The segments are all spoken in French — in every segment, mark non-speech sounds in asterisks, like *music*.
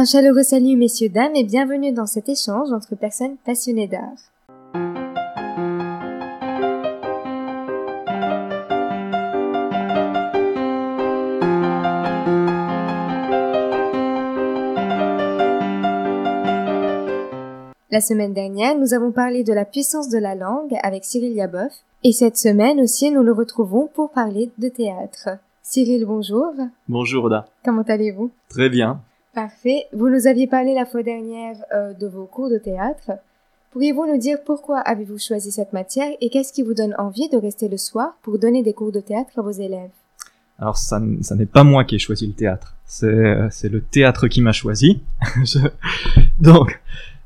Un chaleureux salut messieurs, dames et bienvenue dans cet échange entre personnes passionnées d'art. La semaine dernière, nous avons parlé de la puissance de la langue avec Cyril Yaboff, et cette semaine aussi, nous le retrouvons pour parler de théâtre. Cyril, bonjour. Bonjour Oda. Comment allez-vous? Très bien. Parfait. Vous nous aviez parlé la fois dernière euh, de vos cours de théâtre. Pourriez-vous nous dire pourquoi avez-vous choisi cette matière et qu'est-ce qui vous donne envie de rester le soir pour donner des cours de théâtre à vos élèves? Alors ça, ça n'est pas moi qui ai choisi le théâtre, c'est euh, le théâtre qui m'a choisi. *laughs* Donc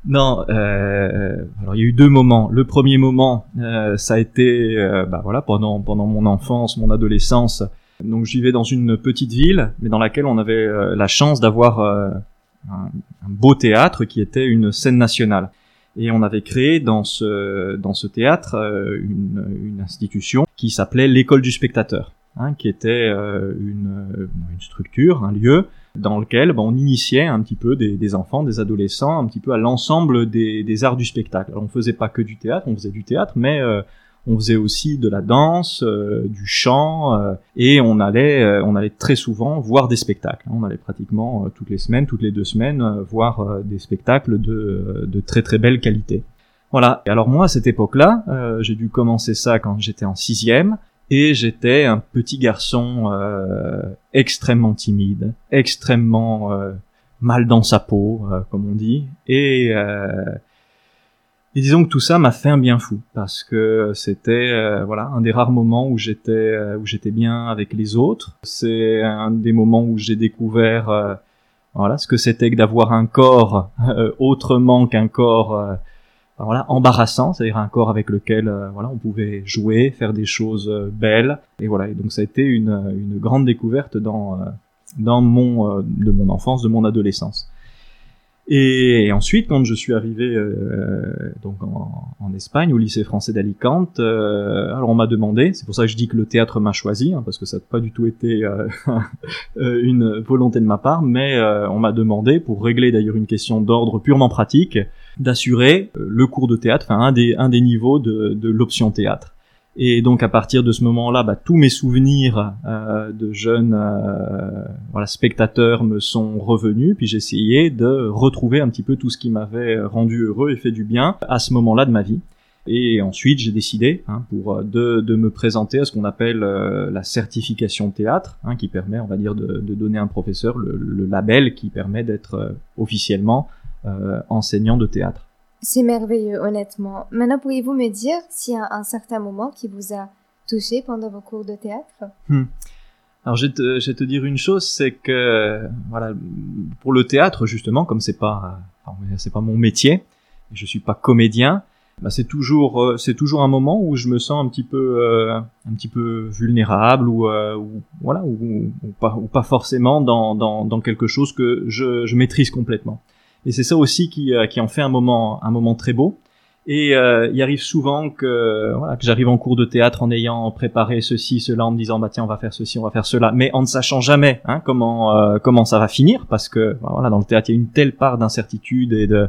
non, euh, alors il y a eu deux moments. Le premier moment, ça a été, euh, bah voilà, pendant pendant mon enfance, mon adolescence. Donc je vivais dans une petite ville, mais dans laquelle on avait euh, la chance d'avoir euh, un, beau théâtre qui était une scène nationale. Et on avait créé dans ce dans ce théâtre euh, une, une institution qui s'appelait l'école du spectateur, hein, qui était euh, une, une structure, un lieu dans lequel ben, on initiait un petit peu des, des enfants, des adolescents, un petit peu à l'ensemble des, des arts du spectacle. Alors, on faisait pas que du théâtre, on faisait du théâtre, mais euh, on faisait aussi de la danse, euh, du chant, euh, et on allait, euh, on allait très souvent voir des spectacles. On allait pratiquement toutes les semaines, toutes les deux semaines, voir des spectacles de, de très très belle qualité. Voilà. Et alors moi, à cette époque-là, j'ai dû commencer ça quand j'étais en sixième, et j'étais un petit garçon extrêmement timide, extrêmement mal dans sa peau, comme on dit, et, et disons que tout ça m'a fait un bien fou parce que c'était euh, voilà un des rares moments où j'étais euh, où j'étais bien avec les autres. C'est un des moments où j'ai découvert euh, voilà ce que c'était que d'avoir un corps autrement qu'un corps voilà embarrassant, c'est-à-dire un corps avec lequel voilà on pouvait jouer, faire des choses belles et voilà et donc ça a été une, une grande découverte dans dans mon de mon enfance, de mon adolescence. Et, ensuite, quand je suis arrivé euh, donc en, Espagne, au lycée français d'Alicante, euh, alors on m'a demandé, c'est pour ça que je dis que le théâtre m'a choisi, hein, parce que ça n'a pas du tout été euh, *laughs* euh, une volonté de ma part, mais euh, on m'a demandé, pour régler d'ailleurs une question d'ordre purement pratique, d'assurer euh, le cours de théâtre, enfin un des, un des niveaux de, de l'option théâtre. Et donc à partir de ce moment-là, bah, tous mes souvenirs euh, de jeunes euh, voilà, spectateurs me sont revenus, puis j'ai essayé de retrouver un petit peu tout ce qui m'avait rendu heureux et fait du bien à ce moment-là de ma vie. Et ensuite, j'ai décidé hein, pour euh, de, de me présenter à ce qu'on appelle euh, la certification théâtre, hein, qui permet, on va dire, de, de donner à un professeur le, le label qui permet d'être euh, officiellement euh, enseignant de théâtre. C'est merveilleux, honnêtement. Maintenant, pourriez-vous me dire s'il y a un certain moment qui vous a touché pendant vos cours de théâtre? Alors je vais, te, je vais te dire une chose, c'est que voilà, pour le théâtre justement, comme c'est pas, c'est pas mon métier, je suis pas comédien, bah, c'est toujours, euh, c'est toujours un moment où je me sens un petit peu, euh, un petit peu vulnérable ou, euh, voilà, ou, ou pas, forcément dans, dans, dans quelque chose que je maîtrise complètement. Et c'est ça aussi qui, euh, qui en fait un moment, un moment très beau. Et euh, il arrive souvent que, voilà, que j'arrive en cours de théâtre en ayant préparé ceci, cela, en me disant bah tiens on va faire ceci, on va faire cela, mais en ne sachant jamais hein, comment euh, comment ça va finir, parce que bah, voilà dans le théâtre il y a une telle part d'incertitude et de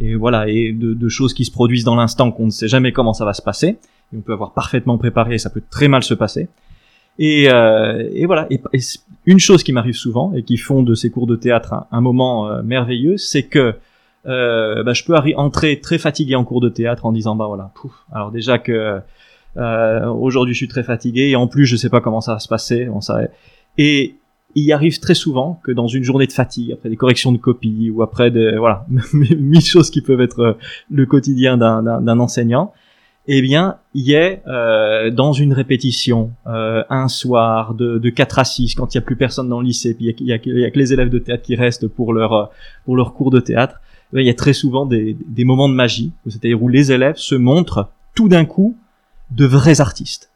et voilà et de, de choses qui se produisent dans l'instant qu'on ne sait jamais comment ça va se passer. Et on peut avoir parfaitement préparé ça peut très mal se passer. Et, euh, et voilà. Une chose qui m'arrive souvent et qui font de ces cours de théâtre un, moment euh, merveilleux, c'est que euh, bah, je peux entrer très fatigué en cours de théâtre en disant bah voilà, pouf, alors déjà que euh, aujourd'hui je suis très fatigué et en plus je sais pas comment ça va se passer, bon, ça, et il arrive très souvent que dans une journée de fatigue, après des corrections de copie ou après des voilà *laughs* mille choses qui peuvent être euh, le quotidien d'un enseignant, eh bien, il ait euh, dans une répétition euh, un soir de, de 4 à 6 quand il y a plus personne dans le lycée, puis il y a, a que- les élèves de théâtre qui restent pour leur euh, pour leur cours de théâtre. eh Il y a très souvent des, des moments de magie, c'est-à-dire où les élèves se montrent tout d'un coup de vrais artistes.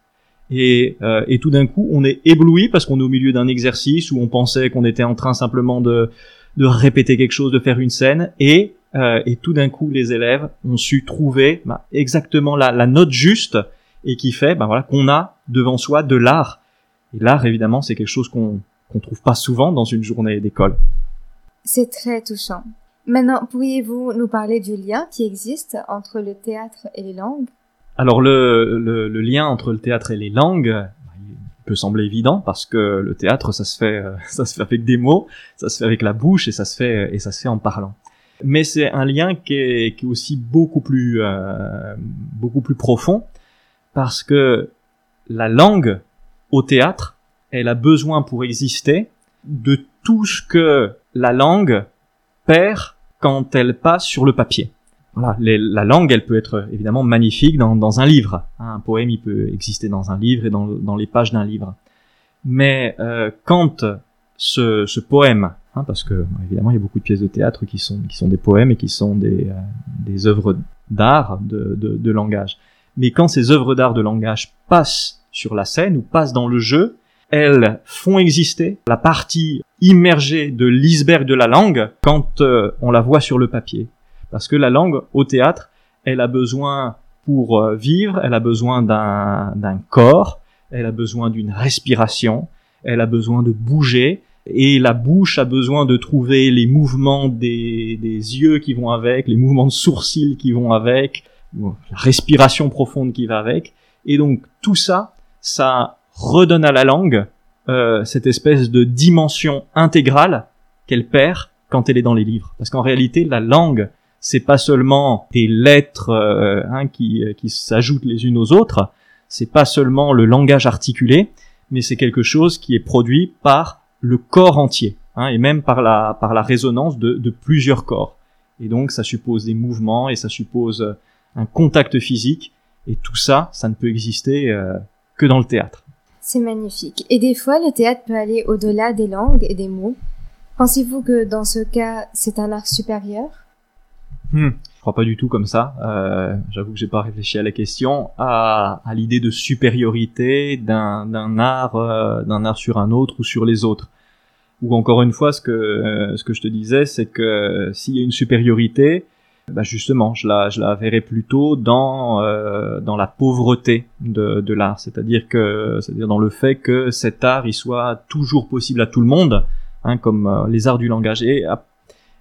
Et, euh, et tout d'un coup, on est ébloui parce qu'on est au milieu d'un exercice où on pensait qu'on était en train simplement de, de répéter quelque chose, de faire une scène, et, euh, et tout d'un coup, les élèves ont su trouver bah, exactement la, la note juste et qui fait bah, voilà, qu'on a devant soi de l'art. Et l'art, évidemment, c'est quelque chose qu'on qu'on trouve pas souvent dans une journée d'école. C'est très touchant. Maintenant, pourriez-vous nous parler du lien qui existe entre le théâtre et les langues? Alors le, le, le, lien entre le théâtre et les langues il peut sembler évident parce que le théâtre ça se fait euh, *laughs* ça se fait avec des mots, ça se fait avec la bouche et ça se fait et ça se fait en parlant. Mais c'est un lien qui est, qui est aussi beaucoup plus euh, beaucoup plus profond parce que la langue au théâtre, elle a besoin pour exister de tout ce que la langue perd quand elle passe sur le papier. Voilà, la langue, elle peut être évidemment magnifique dans, dans un livre. Hein, un poème, il peut exister dans un livre et dans, dans les pages d'un livre. Mais euh, quand ce, ce poème, hein, parce que évidemment il y a beaucoup de pièces de théâtre qui sont qui sont des poèmes et qui sont des euh, des œuvres d'art de, de, de langage. Mais quand ces œuvres d'art de langage passent sur la scène ou passent dans le jeu, elles font exister la partie immergée de l'iceberg de la langue quand euh, on la voit sur le papier. Parce que la langue, au théâtre, elle a besoin, pour euh, vivre, elle a besoin d'un corps, elle a besoin d'une respiration, elle a besoin de bouger, et la bouche a besoin de trouver les mouvements des, des yeux qui vont avec, les mouvements de sourcils qui vont avec, la respiration profonde qui va avec. Et donc tout ça, ça redonne à la langue euh, cette espèce de dimension intégrale qu'elle perd quand elle est dans les livres. Parce qu'en réalité, la langue, c'est pas seulement des lettres euh, hein, qui, qui s'ajoutent les unes aux autres, c'est pas seulement le langage articulé, mais c'est quelque chose qui est produit par le corps entier, hein, et même par la, par la résonance de, de plusieurs corps. Et donc ça suppose des mouvements, et ça suppose un contact physique, et tout ça, ça ne peut exister euh, que dans le théâtre. C'est magnifique. Et des fois, le théâtre peut aller au-delà des langues et des mots. Pensez-vous que dans ce cas, c'est un art supérieur? Hmm, Je crois pas du tout comme ça. Euh, J'avoue que j'ai pas réfléchi à la question, à, à l'idée de supériorité d'un art, euh, d'un art sur un autre ou sur les autres. Ou encore une fois, ce que euh, ce que je te disais, c'est que s'il y a une supériorité, bah justement, je la, je la verrais plutôt dans euh, dans la pauvreté de, de l'art, c'est-à-dire que, c'est-à-dire dans le fait que cet art il soit toujours possible à tout le monde, hein, comme euh, les arts du langage. Et à,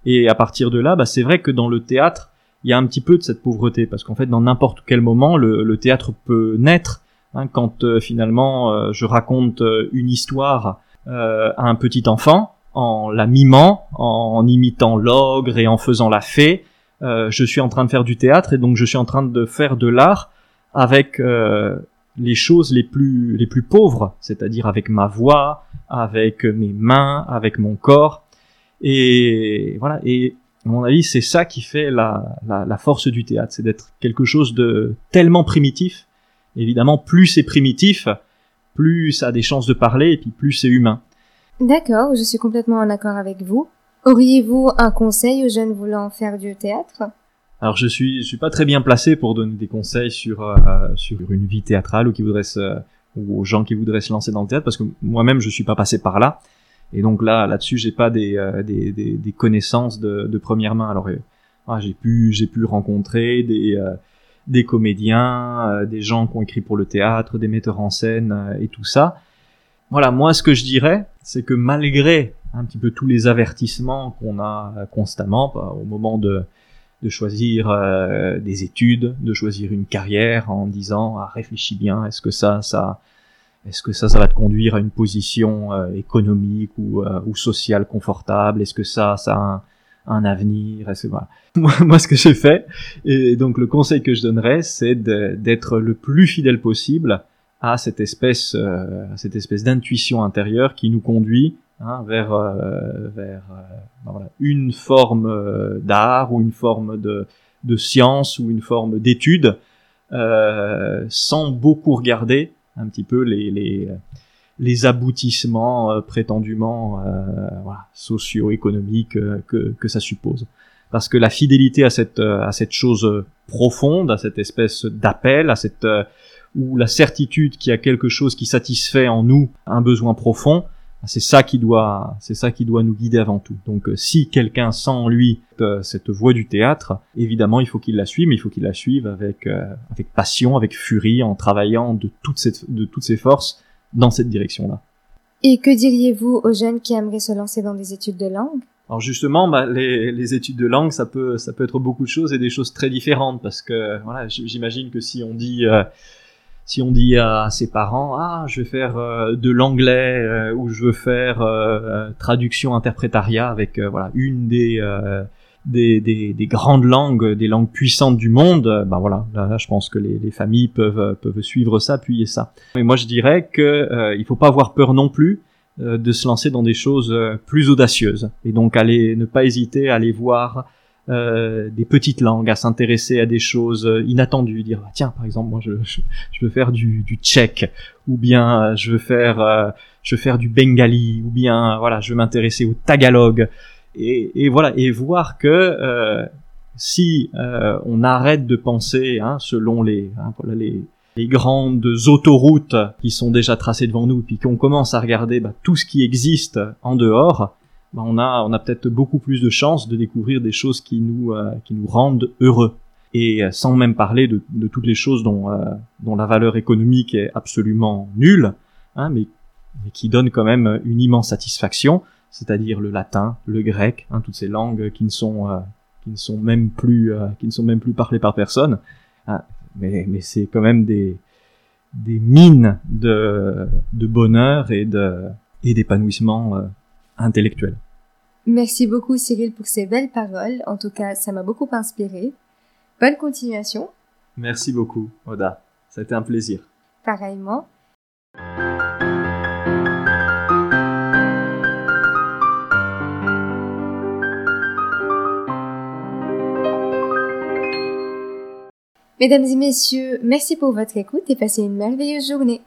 et à partir de là, bah, c'est vrai que dans le théâtre, il y a un petit peu de cette pauvreté, parce qu'en fait, dans n'importe quel moment, le, théâtre peut naître. Hein, quand euh, finalement, je raconte une histoire à un petit enfant, en la mimant, en imitant l'ogre et en faisant la fée, euh, je suis en train de faire du théâtre et donc je suis en train de faire de l'art avec euh, les choses les plus les plus pauvres, c'est-à-dire avec ma voix, avec mes mains, avec mon corps. Et voilà. Et à mon avis, c'est ça qui fait la, la, la force du théâtre, c'est d'être quelque chose de tellement primitif. Évidemment, plus c'est primitif, plus ça a des chances de parler et puis plus c'est humain. D'accord, je suis complètement en accord avec vous. Auriez-vous un conseil aux jeunes voulant faire du théâtre? Alors je suis je suis pas très bien placé pour donner des conseils sur euh, sur une vie théâtrale ou qui voudraient se, ou aux gens qui voudraient se lancer dans le théâtre parce que moi-même je suis pas passé par là et donc là là-dessus j'ai pas des, euh, des, des, des, connaissances de, de première main. Alors euh, ah, j'ai pu j'ai pu rencontrer des des comédiens des gens qui ont écrit pour le théâtre des metteurs en scène et tout ça. Voilà moi ce que je dirais c'est que malgré un petit peu tous les avertissements qu'on a constamment bah, au moment de, de choisir euh, des études, de choisir une carrière en disant ah, réfléchis bien, est-ce que ça ça est-ce que ça ça va te conduire à une position euh, économique ou, euh, ou sociale confortable, est-ce que ça ça a un, un avenir? Voilà. *laughs* moi, moi ce que j'ai fait et donc le conseil que je donnerais c'est d'être le plus fidèle possible à cette espèce à cette espèce d'intuition intérieure qui nous conduit hein, vers, euh, vers euh, ben voilà, une forme euh, d'art ou une forme de, de science ou une forme d'étude, sans beaucoup regarder un petit peu les, les, les aboutissements prétendument voilà, socio-économiques que, que ça suppose. Parce que la fidélité à cette à cette chose profonde, à cette espèce d'appel, à cette ou la certitude qu'il y a quelque chose qui satisfait en nous un besoin profond, c'est ça qui doit, c'est ça qui doit nous guider avant tout. Donc, euh, si quelqu'un sent en lui euh, cette voie du théâtre, évidemment, il faut qu'il la suive, mais il faut qu'il la suive avec euh, avec passion, avec furie, en travaillant de toutes ses de toutes ses forces dans cette direction-là. Et que diriez-vous aux jeunes qui aimeraient se lancer dans des études de langue? Alors justement, bah, les, les, études de langue, ça peut, ça peut être beaucoup de choses et des choses très différentes parce que voilà, j'imagine que si on dit, euh, si on dit à ses parents, ah, je vais faire euh, de l'anglais euh, ou je veux faire traduction interprétariat avec voilà une des des, des, des, grandes langues, des langues puissantes du monde, ben voilà, là, je pense que les, les, familles peuvent peuvent suivre ça, appuyer ça. Mais moi je dirais que il faut pas avoir peur non plus euh, de se lancer dans des choses euh, plus audacieuses et donc aller ne pas hésiter à aller voir euh, des petites langues, à s'intéresser à des choses inattendues, dire ah, tiens par exemple moi je, je, veux faire du, du tchèque ou bien je veux faire je veux faire du bengali ou bien voilà je veux m'intéresser au tagalog. Et, et, voilà et voir que si on arrête de penser hein, selon les hein, voilà, les les grandes autoroutes qui sont déjà tracées devant nous, puis qu'on commence à regarder bah, tout ce qui existe en dehors, bah, on a, on a peut-être beaucoup plus de chances de découvrir des choses qui nous, euh, qui nous rendent heureux. Et euh, sans même parler de, de toutes les choses dont, euh, dont la valeur économique est absolument nulle, hein, mais, mais, qui donnent quand même une immense satisfaction, c'est-à-dire le latin, le grec, hein, toutes ces langues qui ne sont, qui ne sont même plus, qui ne sont même plus parlées par personne. Hein, mais, mais c'est quand même des, des mines de, de bonheur et de et d'épanouissement euh, intellectuel. Merci beaucoup Cyril pour ces belles paroles. En tout cas, ça m'a beaucoup inspiré. Bonne continuation. Merci beaucoup, Oda. Ça a été un plaisir. Pareillement. Mesdames et messieurs, merci pour votre écoute et passez une merveilleuse journée.